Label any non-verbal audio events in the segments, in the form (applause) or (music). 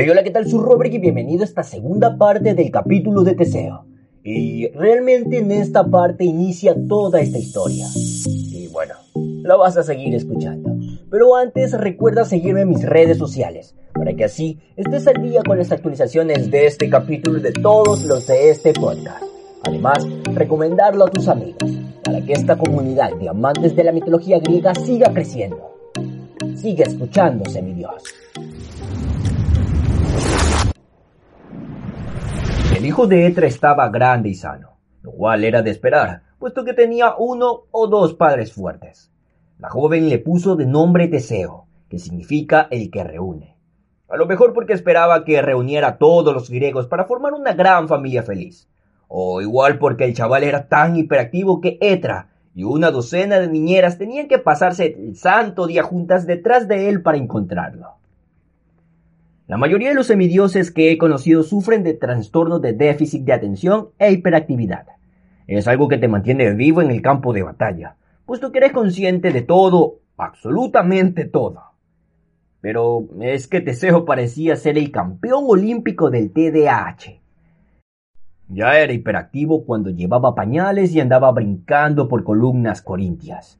Hey, hola, ¿qué tal? Soy Robert y bienvenido a esta segunda parte del capítulo de Teseo. Y realmente en esta parte inicia toda esta historia. Y bueno, lo vas a seguir escuchando. Pero antes recuerda seguirme en mis redes sociales, para que así estés al día con las actualizaciones de este capítulo y de todos los de este podcast. Además, recomendarlo a tus amigos, para que esta comunidad de amantes de la mitología griega siga creciendo. Sigue escuchándose, mi Dios. El hijo de Etra estaba grande y sano, lo cual era de esperar, puesto que tenía uno o dos padres fuertes. La joven le puso de nombre Teseo, que significa el que reúne. A lo mejor porque esperaba que reuniera a todos los griegos para formar una gran familia feliz. O igual porque el chaval era tan hiperactivo que Etra y una docena de niñeras tenían que pasarse el santo día juntas detrás de él para encontrarlo. La mayoría de los semidioses que he conocido sufren de trastornos de déficit de atención e hiperactividad. Es algo que te mantiene vivo en el campo de batalla, puesto que eres consciente de todo, absolutamente todo. Pero es que Teseo parecía ser el campeón olímpico del TDAH. Ya era hiperactivo cuando llevaba pañales y andaba brincando por columnas corintias.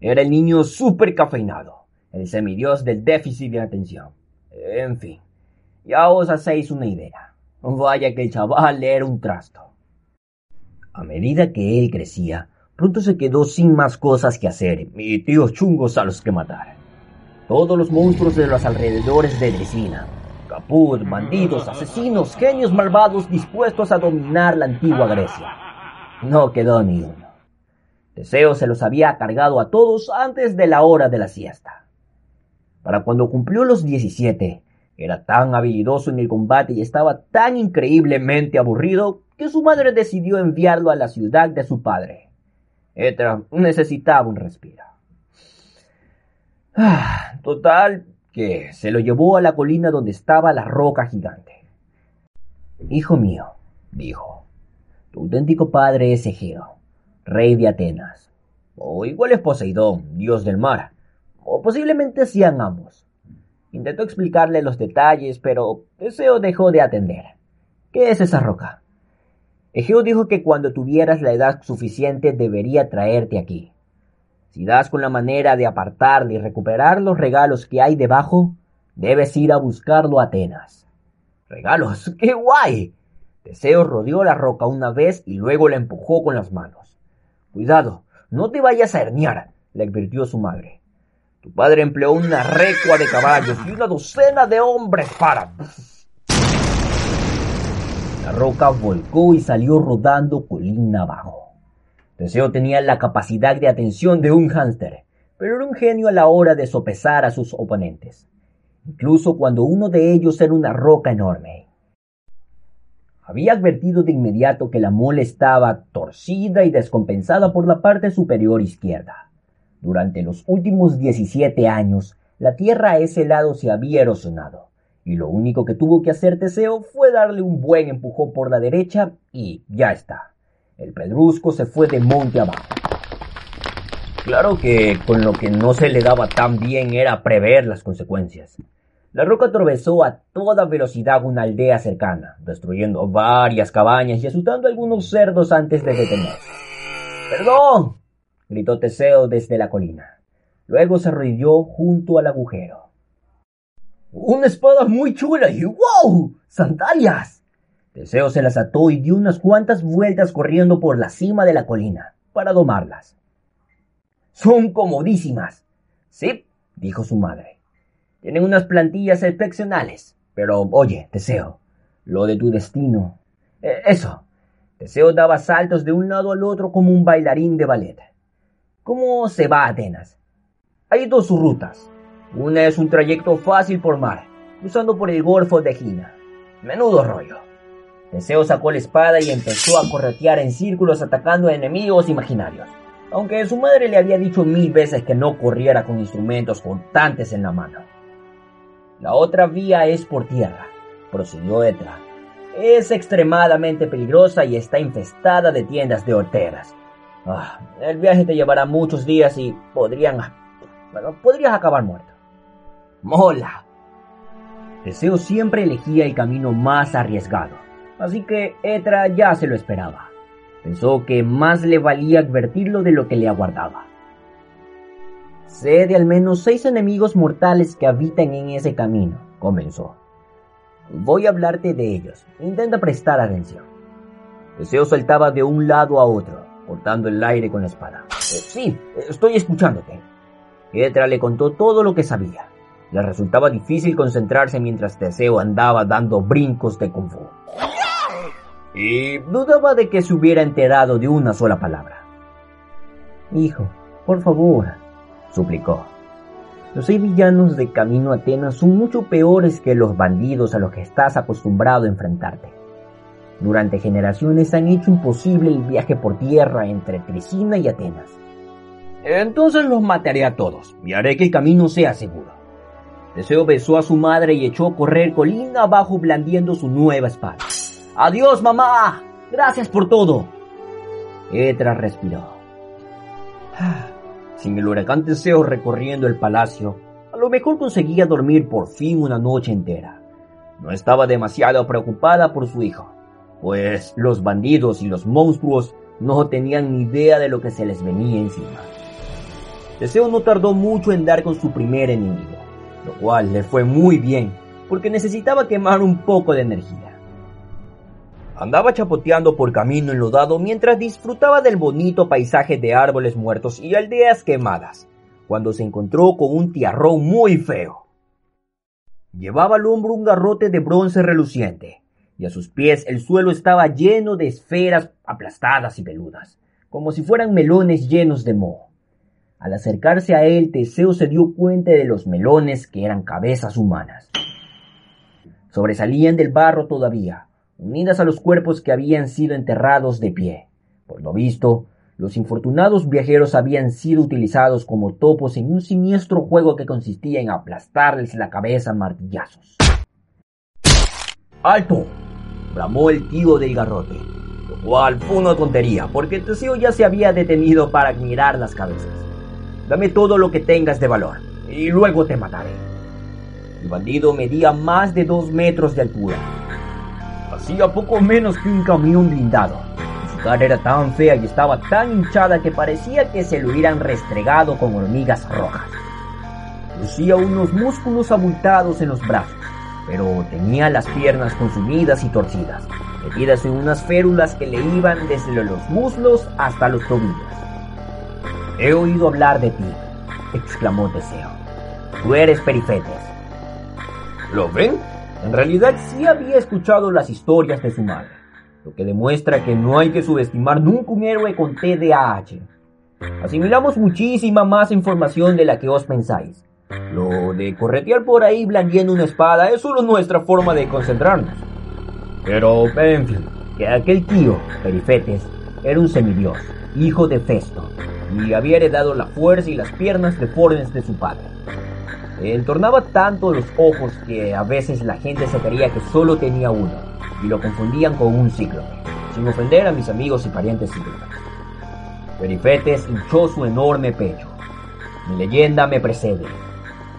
Era el niño súper cafeinado, el semidios del déficit de atención. En fin, ya os hacéis una idea. Vaya que el chaval era un trasto. A medida que él crecía, pronto se quedó sin más cosas que hacer y tíos chungos a los que matar. Todos los monstruos de los alrededores de Dresina, caput, bandidos, asesinos, genios malvados dispuestos a dominar la antigua Grecia. No quedó ni uno. Teseo se los había cargado a todos antes de la hora de la siesta. Para cuando cumplió los 17, era tan habilidoso en el combate y estaba tan increíblemente aburrido que su madre decidió enviarlo a la ciudad de su padre. Etra necesitaba un respiro. Ah, total, que se lo llevó a la colina donde estaba la roca gigante. Hijo mío, dijo, tu auténtico padre es Egeo, rey de Atenas. O igual es Poseidón, dios del mar o posiblemente sean ambos. Intentó explicarle los detalles, pero Teseo dejó de atender. ¿Qué es esa roca? Egeo dijo que cuando tuvieras la edad suficiente debería traerte aquí. Si das con la manera de apartarle y recuperar los regalos que hay debajo, debes ir a buscarlo a Atenas. ¿Regalos? ¡Qué guay! Teseo rodeó la roca una vez y luego la empujó con las manos. Cuidado, no te vayas a herniar, le advirtió su madre. Tu padre empleó una recua de caballos y una docena de hombres para... La roca volcó y salió rodando colina abajo. Teseo tenía la capacidad de atención de un hámster, pero era un genio a la hora de sopesar a sus oponentes, incluso cuando uno de ellos era una roca enorme. Había advertido de inmediato que la mole estaba torcida y descompensada por la parte superior izquierda. Durante los últimos 17 años, la tierra a ese lado se había erosionado, y lo único que tuvo que hacer Teseo fue darle un buen empujón por la derecha y ya está. El pedrusco se fue de monte abajo. Claro que con lo que no se le daba tan bien era prever las consecuencias. La roca atravesó a toda velocidad una aldea cercana, destruyendo varias cabañas y asustando algunos cerdos antes de detenerse. ¡Perdón! Gritó Teseo desde la colina. Luego se arrodilló junto al agujero. Una espada muy chula y wow, sandalias. Teseo se las ató y dio unas cuantas vueltas corriendo por la cima de la colina para domarlas. Son comodísimas. Sí, dijo su madre. Tienen unas plantillas excepcionales. Pero oye, Teseo, lo de tu destino. Eh, eso. Teseo daba saltos de un lado al otro como un bailarín de ballet. ¿Cómo se va a Atenas? Hay dos rutas. Una es un trayecto fácil por mar, cruzando por el Golfo de Gina. Menudo rollo. Teseo sacó la espada y empezó a corretear en círculos atacando a enemigos imaginarios, aunque su madre le había dicho mil veces que no corriera con instrumentos constantes en la mano. La otra vía es por tierra, prosiguió Etra. Es extremadamente peligrosa y está infestada de tiendas de horteras, Ah, el viaje te llevará muchos días y podrían... Bueno, podrías acabar muerto. Mola. Teseo siempre elegía el camino más arriesgado, así que Etra ya se lo esperaba. Pensó que más le valía advertirlo de lo que le aguardaba. Sé de al menos seis enemigos mortales que habitan en ese camino, comenzó. Voy a hablarte de ellos. Intenta prestar atención. Teseo saltaba de un lado a otro, cortando el aire con la espada. Eh, sí, estoy escuchándote. Etra le contó todo lo que sabía. Le resultaba difícil concentrarse mientras Teseo andaba dando brincos de kung fu. Y dudaba de que se hubiera enterado de una sola palabra. Hijo, por favor, suplicó. Los seis villanos de Camino a Atenas son mucho peores que los bandidos a los que estás acostumbrado a enfrentarte. Durante generaciones han hecho imposible el viaje por tierra entre Trisina y Atenas. Entonces los mataré a todos y haré que el camino sea seguro. Deseo besó a su madre y echó a correr colina abajo blandiendo su nueva espada. ¡Adiós, mamá! ¡Gracias por todo! Etra respiró. (sighs) Sin el huracán Teseo recorriendo el palacio, a lo mejor conseguía dormir por fin una noche entera. No estaba demasiado preocupada por su hijo, pues los bandidos y los monstruos no tenían ni idea de lo que se les venía encima. Teseo no tardó mucho en dar con su primer enemigo lo cual le fue muy bien, porque necesitaba quemar un poco de energía. Andaba chapoteando por camino enlodado mientras disfrutaba del bonito paisaje de árboles muertos y aldeas quemadas, cuando se encontró con un tiarrón muy feo. Llevaba al hombro un garrote de bronce reluciente, y a sus pies el suelo estaba lleno de esferas aplastadas y peludas, como si fueran melones llenos de moho. Al acercarse a él, Teseo se dio cuenta de los melones que eran cabezas humanas. Sobresalían del barro todavía, unidas a los cuerpos que habían sido enterrados de pie. Por lo visto, los infortunados viajeros habían sido utilizados como topos en un siniestro juego que consistía en aplastarles la cabeza a martillazos. ¡Alto! Bramó el tío del garrote, lo cual fue una tontería, porque Teseo ya se había detenido para admirar las cabezas. Dame todo lo que tengas de valor y luego te mataré. El bandido medía más de dos metros de altura. Hacía poco menos que un camión blindado. Su cara era tan fea y estaba tan hinchada que parecía que se lo hubieran restregado con hormigas rojas. Lucía unos músculos abultados en los brazos, pero tenía las piernas consumidas y torcidas, metidas en unas férulas que le iban desde los muslos hasta los tobillos. He oído hablar de ti, exclamó Teseo. Tú eres Perifetes. ¿Lo ven? En realidad sí había escuchado las historias de su madre, lo que demuestra que no hay que subestimar nunca un héroe con TDAH. Asimilamos muchísima más información de la que os pensáis. Lo de corretear por ahí blandiendo una espada es solo nuestra forma de concentrarnos. Pero, en fin, que aquel tío, Perifetes, era un semidios, hijo de Festo, y había heredado la fuerza y las piernas deformes de su padre. Entornaba tanto los ojos que a veces la gente se creía que solo tenía uno y lo confundían con un cíclope, sin ofender a mis amigos y parientes cíclopes. Perifetes hinchó su enorme pecho. Mi leyenda me precede.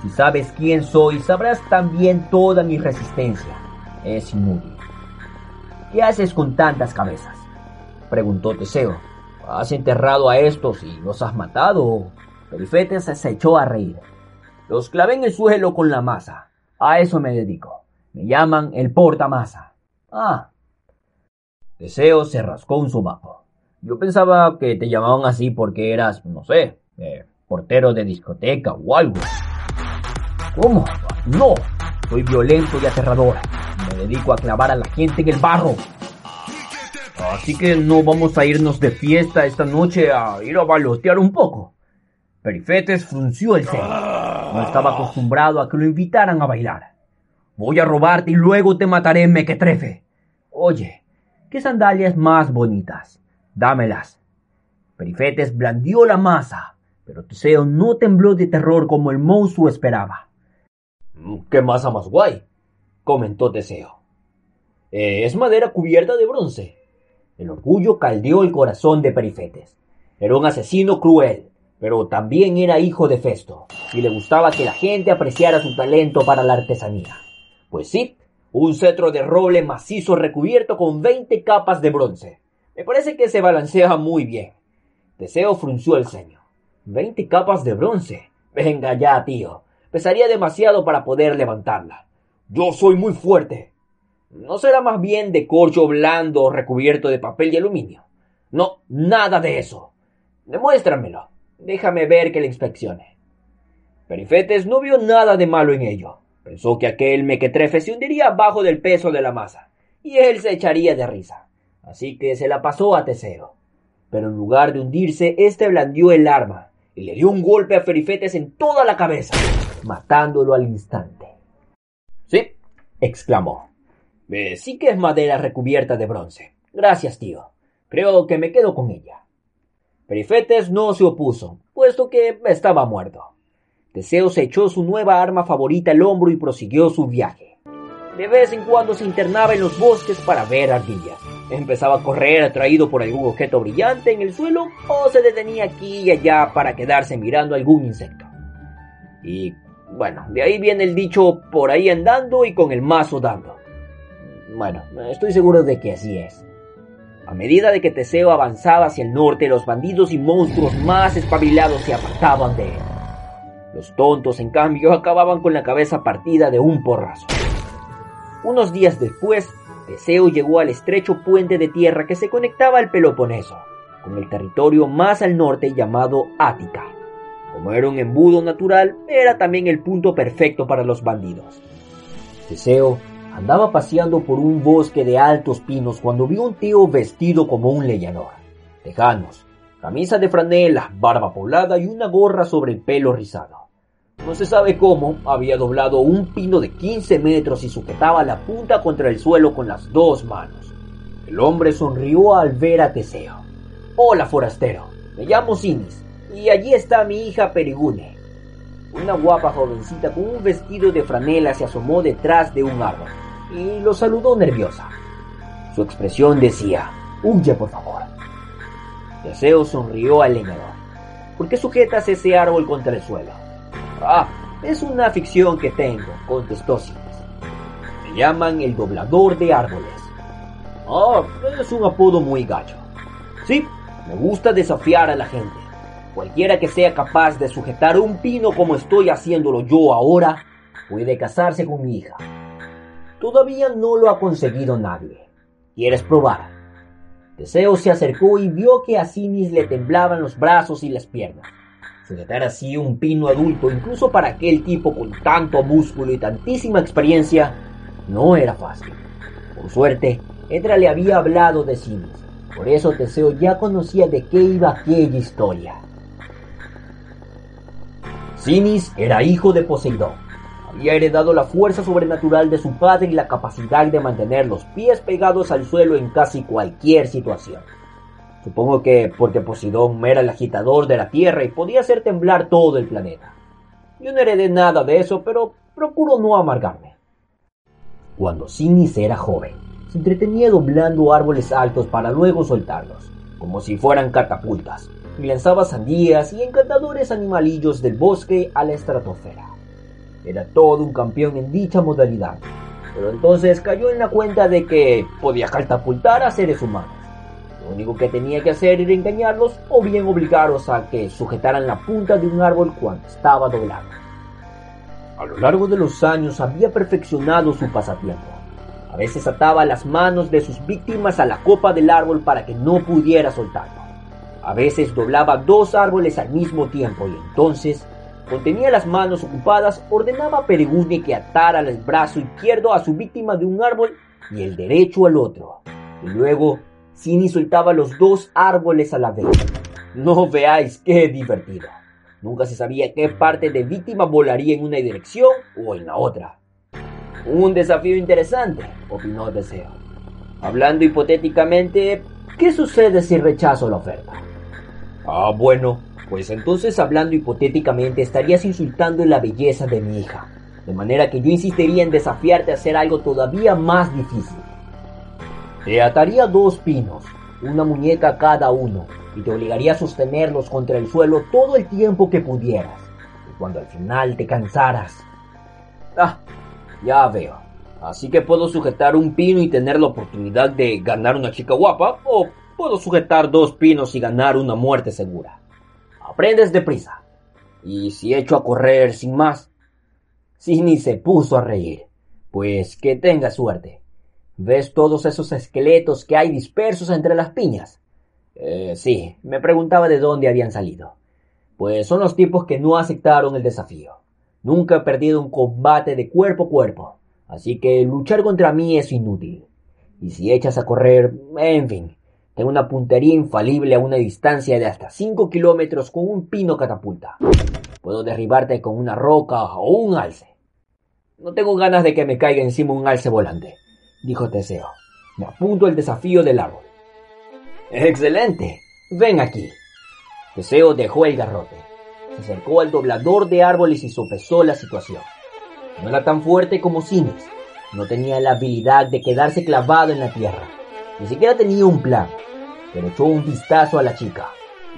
Si sabes quién soy, sabrás también toda mi resistencia. Es inútil. ¿Qué haces con tantas cabezas? preguntó Teseo, Has enterrado a estos y los has matado. Perifetes se echó a reír. Los clavé en el suelo con la masa. A eso me dedico. Me llaman el portamasa. Ah. Deseo se rascó un sobaco. Yo pensaba que te llamaban así porque eras, no sé, eh, portero de discoteca o algo. ¿Cómo? No. Soy violento y aterrador. Me dedico a clavar a la gente en el barro. Así que no vamos a irnos de fiesta esta noche a ir a balotear un poco. Perifetes frunció el ceño. No estaba acostumbrado a que lo invitaran a bailar. Voy a robarte y luego te mataré, mequetrefe. Oye, ¿qué sandalias más bonitas? Dámelas. Perifetes blandió la masa, pero Teseo no tembló de terror como el monstruo esperaba. Mm, ¿Qué masa más guay? comentó Teseo. Eh, es madera cubierta de bronce. El orgullo caldeó el corazón de Perifetes. Era un asesino cruel, pero también era hijo de Festo, y le gustaba que la gente apreciara su talento para la artesanía. Pues sí, un cetro de roble macizo recubierto con 20 capas de bronce. Me parece que se balancea muy bien. Teseo frunció el ceño. Veinte capas de bronce. Venga ya, tío. Pesaría demasiado para poder levantarla. Yo soy muy fuerte. ¿No será más bien de corcho blando recubierto de papel y aluminio? No, nada de eso. Demuéstramelo. Déjame ver que la inspeccione. Perifetes no vio nada de malo en ello. Pensó que aquel mequetrefe se hundiría abajo del peso de la masa, y él se echaría de risa. Así que se la pasó a Teseo. Pero en lugar de hundirse, éste blandió el arma y le dio un golpe a Ferifetes en toda la cabeza, matándolo al instante. Sí, exclamó. sí que es madera recubierta de bronce. Gracias, tío. Creo que me quedo con ella. Perifetes no se opuso, puesto que estaba muerto. Teseo se echó su nueva arma favorita al hombro y prosiguió su viaje. De vez en cuando se internaba en los bosques para ver ardillas. Empezaba a correr atraído por algún objeto brillante en el suelo o se detenía aquí y allá para quedarse mirando algún insecto. Y bueno, de ahí viene el dicho por ahí andando y con el mazo dando. Bueno, estoy seguro de que así es. A medida de que Teseo avanzaba hacia el norte, los bandidos y monstruos más espabilados se apartaban de él. Los tontos, en cambio, acababan con la cabeza partida de un porrazo. Unos días después, Teseo llegó al estrecho puente de tierra que se conectaba al Peloponeso, con el territorio más al norte llamado Ática. Como era un embudo natural, era también el punto perfecto para los bandidos. Teseo andaba paseando por un bosque de altos pinos cuando vio un tío vestido como un leñador. Tejanos, camisa de franela, barba poblada y una gorra sobre el pelo rizado. No se sabe cómo, había doblado un pino de 15 metros y sujetaba la punta contra el suelo con las dos manos. El hombre sonrió al ver a Teseo. Hola, forastero. Me llamo Sinis y allí está mi hija Perigune. Una guapa jovencita con un vestido de franela se asomó detrás de un árbol y lo saludó nerviosa. Su expresión decía, huye por favor. Teseo sonrió al leñador. ¿Por qué sujetas ese árbol contra el suelo? Ah, es una ficción que tengo, contestó Sinis. Me llaman el doblador de árboles. Ah, es un apodo muy gacho. Sí, me gusta desafiar a la gente. Cualquiera que sea capaz de sujetar un pino como estoy haciéndolo yo ahora, puede casarse con mi hija. Todavía no lo ha conseguido nadie. ¿Quieres probar? Teseo se acercó y vio que a Sinis le temblaban los brazos y las piernas. Sujetar así un pino adulto, incluso para aquel tipo con tanto músculo y tantísima experiencia, no era fácil. Por suerte, Edra le había hablado de Sinis, por eso Teseo ya conocía de qué iba aquella historia. Sinis era hijo de Poseidón. Había heredado la fuerza sobrenatural de su padre y la capacidad de mantener los pies pegados al suelo en casi cualquier situación. Supongo que porque Poseidón era el agitador de la Tierra y podía hacer temblar todo el planeta. Yo no heredé nada de eso, pero procuro no amargarme. Cuando Sinis era joven, se entretenía doblando árboles altos para luego soltarlos, como si fueran catapultas, lanzaba sandías y encantadores animalillos del bosque a la estratosfera. Era todo un campeón en dicha modalidad, pero entonces cayó en la cuenta de que podía catapultar a seres humanos lo único que tenía que hacer era engañarlos o bien obligarlos a que sujetaran la punta de un árbol cuando estaba doblado. A lo largo de los años había perfeccionado su pasatiempo. A veces ataba las manos de sus víctimas a la copa del árbol para que no pudiera soltarlo. A veces doblaba dos árboles al mismo tiempo y entonces, cuando tenía las manos ocupadas, ordenaba a Peregune que atara el brazo izquierdo a su víctima de un árbol y el derecho al otro. Y luego Cini soltaba los dos árboles a la vez. No veáis qué divertido. Nunca se sabía qué parte de víctima volaría en una dirección o en la otra. Un desafío interesante, opinó Deseo. Hablando hipotéticamente, ¿qué sucede si rechazo la oferta? Ah, bueno, pues entonces hablando hipotéticamente estarías insultando la belleza de mi hija, de manera que yo insistiría en desafiarte a hacer algo todavía más difícil. Te ataría dos pinos, una muñeca cada uno, y te obligaría a sostenerlos contra el suelo todo el tiempo que pudieras. Y cuando al final te cansaras... Ah, ya veo. Así que puedo sujetar un pino y tener la oportunidad de ganar una chica guapa, o puedo sujetar dos pinos y ganar una muerte segura. Aprendes deprisa. Y si echo a correr sin más. Sini se puso a reír. Pues que tenga suerte. ¿Ves todos esos esqueletos que hay dispersos entre las piñas? Eh, sí, me preguntaba de dónde habían salido. Pues son los tipos que no aceptaron el desafío. Nunca he perdido un combate de cuerpo a cuerpo, así que luchar contra mí es inútil. Y si echas a correr, en fin, tengo una puntería infalible a una distancia de hasta 5 kilómetros con un pino catapulta. Puedo derribarte con una roca o un alce. No tengo ganas de que me caiga encima un alce volante, dijo Teseo. Me apunto al desafío del árbol. Excelente. Ven aquí. Teseo dejó el garrote. Se acercó al doblador de árboles y sopesó la situación. No era tan fuerte como Sinis. No tenía la habilidad de quedarse clavado en la tierra. Ni siquiera tenía un plan. Pero echó un vistazo a la chica.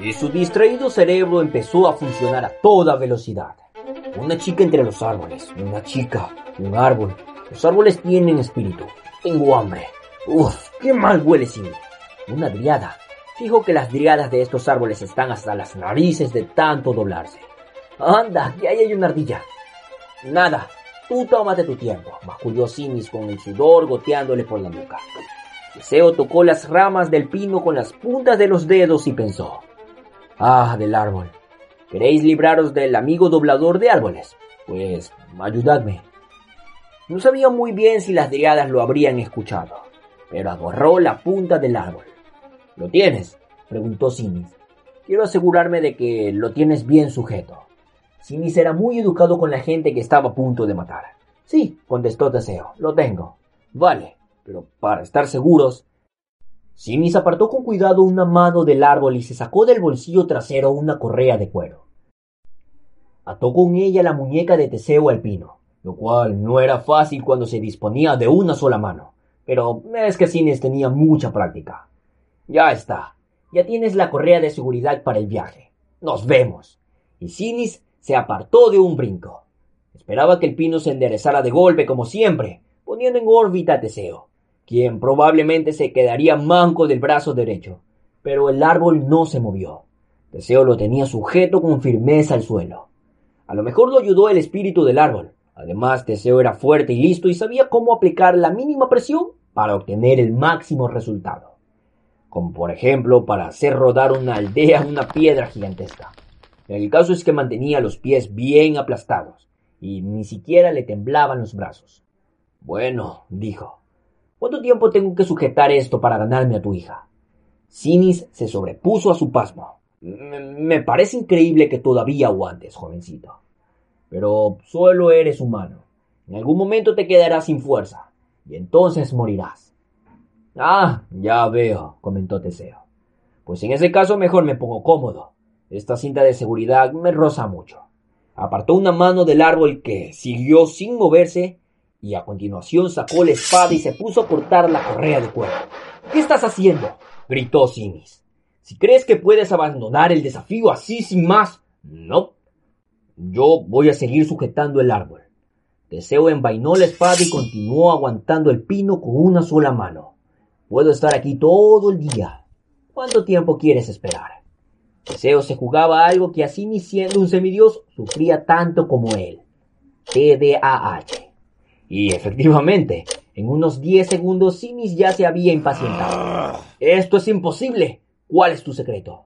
Y su distraído cerebro empezó a funcionar a toda velocidad. Una chica entre los árboles. Una chica. Un árbol. Los árboles tienen espíritu. Tengo hambre. Uf, qué mal huele Sinis. Una driada. Fijo que las driadas de estos árboles están hasta las narices de tanto doblarse. Anda, ahí hay una ardilla. Nada, tú tómate tu tiempo, masculló Simis con el sudor goteándole por la nuca. Deseo tocó las ramas del pino con las puntas de los dedos y pensó. Ah, del árbol. ¿Queréis libraros del amigo doblador de árboles? Pues ayudadme. No sabía muy bien si las driadas lo habrían escuchado, pero agarró la punta del árbol. ¿Lo tienes? preguntó Sinis. Quiero asegurarme de que lo tienes bien sujeto. Sinis era muy educado con la gente que estaba a punto de matar. Sí, contestó Teseo, lo tengo. Vale, pero para estar seguros. Sinis apartó con cuidado una mano del árbol y se sacó del bolsillo trasero una correa de cuero. Ató con ella la muñeca de Teseo al pino, lo cual no era fácil cuando se disponía de una sola mano, pero es que Sinis tenía mucha práctica. Ya está. Ya tienes la correa de seguridad para el viaje. Nos vemos. Y Sinis se apartó de un brinco. Esperaba que el pino se enderezara de golpe como siempre, poniendo en órbita a Teseo, quien probablemente se quedaría manco del brazo derecho. Pero el árbol no se movió. Teseo lo tenía sujeto con firmeza al suelo. A lo mejor lo ayudó el espíritu del árbol. Además, Teseo era fuerte y listo y sabía cómo aplicar la mínima presión para obtener el máximo resultado como por ejemplo para hacer rodar una aldea una piedra gigantesca. El caso es que mantenía los pies bien aplastados y ni siquiera le temblaban los brazos. Bueno, dijo, ¿cuánto tiempo tengo que sujetar esto para ganarme a tu hija? Sinis se sobrepuso a su pasmo. Me parece increíble que todavía aguantes, jovencito. Pero solo eres humano. En algún momento te quedarás sin fuerza y entonces morirás. Ah, ya veo, comentó Teseo. Pues en ese caso mejor me pongo cómodo. Esta cinta de seguridad me roza mucho. Apartó una mano del árbol que siguió sin moverse y a continuación sacó la espada y se puso a cortar la correa de cuero. ¿Qué estás haciendo? gritó Sinis. Si crees que puedes abandonar el desafío así sin más, no. Yo voy a seguir sujetando el árbol. Teseo envainó la espada y continuó aguantando el pino con una sola mano. Puedo estar aquí todo el día. ¿Cuánto tiempo quieres esperar? Teseo se jugaba algo que así ni siendo un semidios sufría tanto como él. TDAH. Y efectivamente, en unos 10 segundos Simis ya se había impacientado. Esto es imposible. ¿Cuál es tu secreto?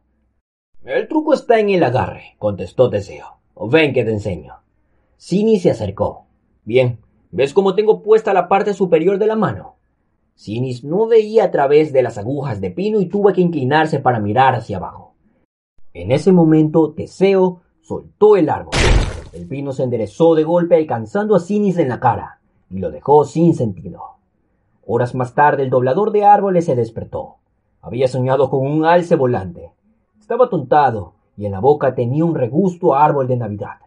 El truco está en el agarre, contestó Teseo. Ven que te enseño. Sinis se acercó. Bien, ¿ves cómo tengo puesta la parte superior de la mano? Sinis no veía a través de las agujas de pino y tuvo que inclinarse para mirar hacia abajo. En ese momento, Teseo soltó el árbol. El pino se enderezó de golpe alcanzando a Sinis en la cara y lo dejó sin sentido. Horas más tarde, el doblador de árboles se despertó. Había soñado con un alce volante. Estaba tontado y en la boca tenía un regusto a árbol de Navidad.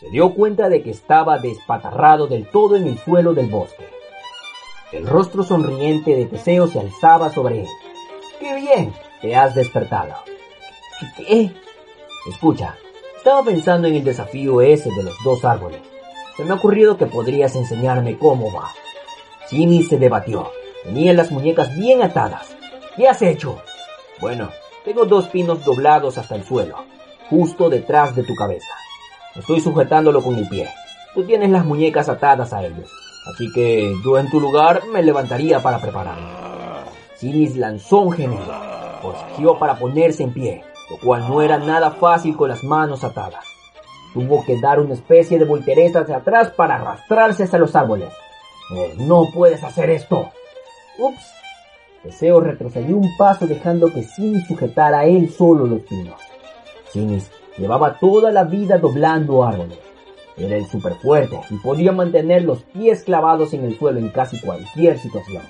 Se dio cuenta de que estaba despatarrado del todo en el suelo del bosque. El rostro sonriente de Teseo se alzaba sobre él. ¡Qué bien! Te has despertado. ¿Qué? Escucha, estaba pensando en el desafío ese de los dos árboles. Se me ha ocurrido que podrías enseñarme cómo va. Jimmy se debatió. Tenía las muñecas bien atadas. ¿Qué has hecho? Bueno, tengo dos pinos doblados hasta el suelo, justo detrás de tu cabeza. Estoy sujetándolo con mi pie. Tú tienes las muñecas atadas a ellos, así que yo en tu lugar me levantaría para prepararme. Sinis lanzó un gemido, forcejeó para ponerse en pie, lo cual no era nada fácil con las manos atadas. Tuvo que dar una especie de voltereta hacia atrás para arrastrarse hacia los árboles. Eh, no puedes hacer esto. Ups. Teseo retrocedió un paso dejando que Sinis sujetara a él solo los pinos. Sinis llevaba toda la vida doblando árboles. Era el super fuerte y podía mantener los pies clavados en el suelo en casi cualquier situación.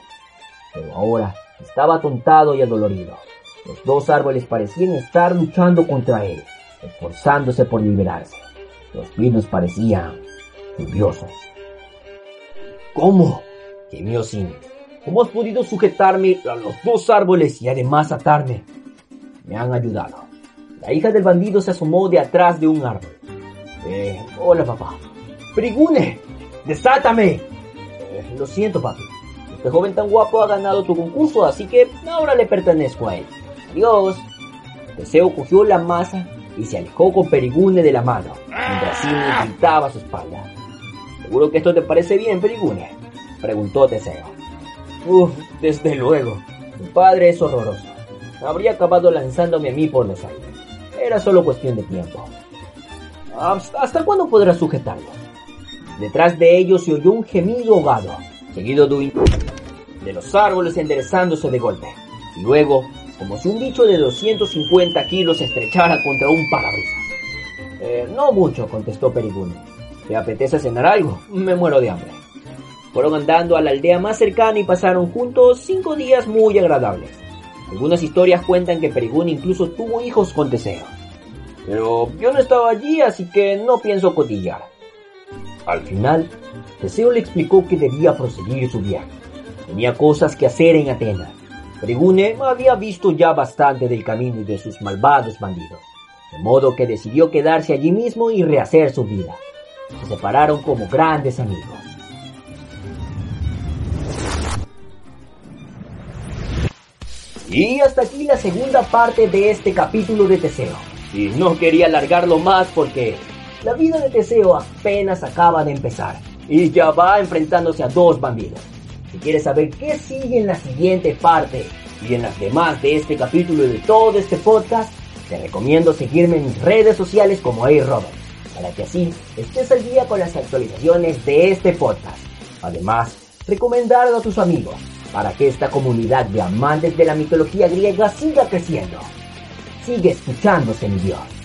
Pero ahora estaba atontado y adolorido. Los dos árboles parecían estar luchando contra él, esforzándose por liberarse. Los pinos parecían furiosos. ¿Cómo? gemió Sin. ¿Cómo has podido sujetarme a los dos árboles y además atarme? Me han ayudado. La hija del bandido se asomó de atrás de un árbol. Eh, hola papá. Prigune, desátame. Eh, lo siento papi. Este joven tan guapo ha ganado tu concurso, así que ahora le pertenezco a él. Adiós. Teseo cogió la masa y se alejó con Perigune de la mano, mientras Simi gritaba a su espalda. ¿Seguro que esto te parece bien, Perigune? Preguntó Teseo. Uf, desde luego. Tu padre es horroroso. Habría acabado lanzándome a mí por los aires. Era solo cuestión de tiempo. ¿Hasta cuándo podrás sujetarlo? Detrás de ellos se oyó un gemido ahogado, seguido de, un... de los árboles enderezándose de golpe. Y luego como si un bicho de 250 kilos estrechara contra un parabrisas. Eh, no mucho, contestó Perigune. ¿Te apetece cenar algo? Me muero de hambre. Fueron andando a la aldea más cercana y pasaron juntos cinco días muy agradables. Algunas historias cuentan que Perigune incluso tuvo hijos con Teseo. Pero yo no estaba allí, así que no pienso cotillar. Al final, Teseo le explicó que debía proseguir su viaje. Tenía cosas que hacer en Atenas Perigune había visto ya bastante del camino y de sus malvados bandidos, de modo que decidió quedarse allí mismo y rehacer su vida. Se separaron como grandes amigos. Y hasta aquí la segunda parte de este capítulo de Teseo. Y no quería alargarlo más porque la vida de Teseo apenas acaba de empezar y ya va enfrentándose a dos bandidos. Si quieres saber qué sigue en la siguiente parte y en las demás de este capítulo y de todo este podcast, te recomiendo seguirme en mis redes sociales como A. Robert, para que así estés al día con las actualizaciones de este podcast. Además, recomendarlo a tus amigos para que esta comunidad de amantes de la mitología griega siga creciendo. Sigue escuchándose, mi Dios.